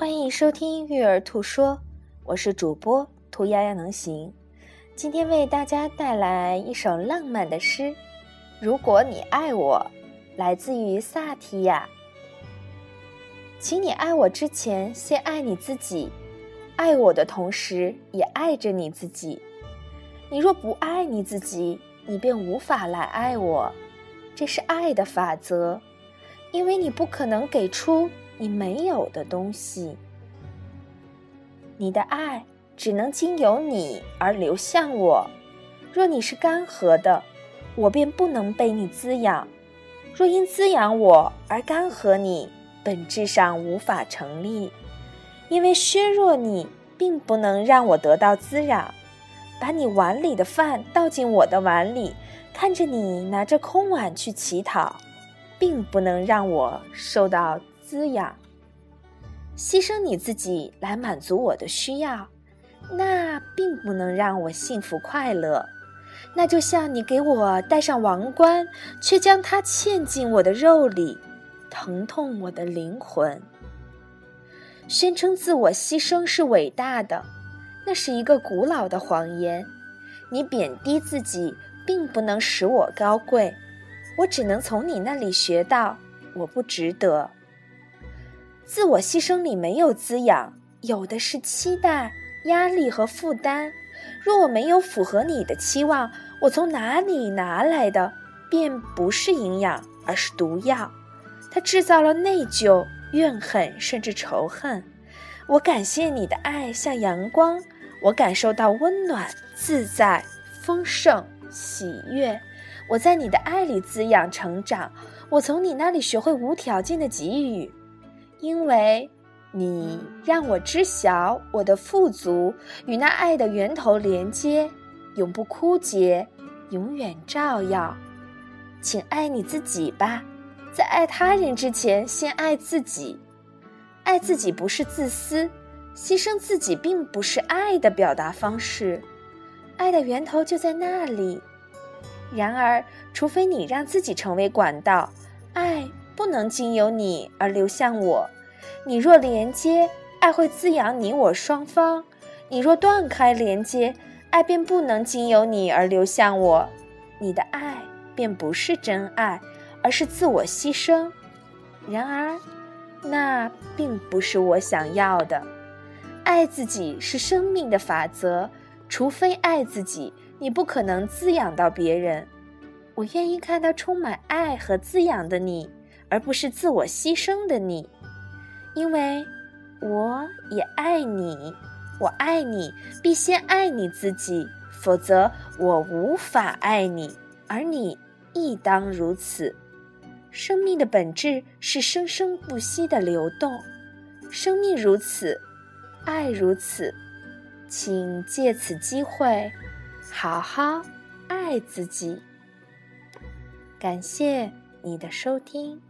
欢迎收听《育儿兔说》，我是主播兔丫丫能行。今天为大家带来一首浪漫的诗，《如果你爱我》，来自于萨提亚。请你爱我之前，先爱你自己。爱我的同时，也爱着你自己。你若不爱你自己，你便无法来爱我。这是爱的法则，因为你不可能给出你没有的东西。你的爱。只能经由你而流向我。若你是干涸的，我便不能被你滋养；若因滋养我而干涸你，本质上无法成立。因为削弱你，并不能让我得到滋养。把你碗里的饭倒进我的碗里，看着你拿着空碗去乞讨，并不能让我受到滋养。牺牲你自己来满足我的需要。那并不能让我幸福快乐，那就像你给我戴上王冠，却将它嵌进我的肉里，疼痛我的灵魂。宣称自我牺牲是伟大的，那是一个古老的谎言。你贬低自己，并不能使我高贵，我只能从你那里学到，我不值得。自我牺牲里没有滋养，有的是期待。压力和负担，若我没有符合你的期望，我从哪里拿来的，便不是营养，而是毒药。它制造了内疚、怨恨，甚至仇恨。我感谢你的爱像阳光，我感受到温暖、自在、丰盛、喜悦。我在你的爱里滋养成长，我从你那里学会无条件的给予，因为。你让我知晓我的富足与那爱的源头连接，永不枯竭，永远照耀。请爱你自己吧，在爱他人之前，先爱自己。爱自己不是自私，牺牲自己并不是爱的表达方式。爱的源头就在那里。然而，除非你让自己成为管道，爱不能经由你而流向我。你若连接，爱会滋养你我双方；你若断开连接，爱便不能经由你而流向我。你的爱便不是真爱，而是自我牺牲。然而，那并不是我想要的。爱自己是生命的法则，除非爱自己，你不可能滋养到别人。我愿意看到充满爱和滋养的你，而不是自我牺牲的你。因为我也爱你，我爱你，必先爱你自己，否则我无法爱你，而你亦当如此。生命的本质是生生不息的流动，生命如此，爱如此，请借此机会好好爱自己。感谢你的收听。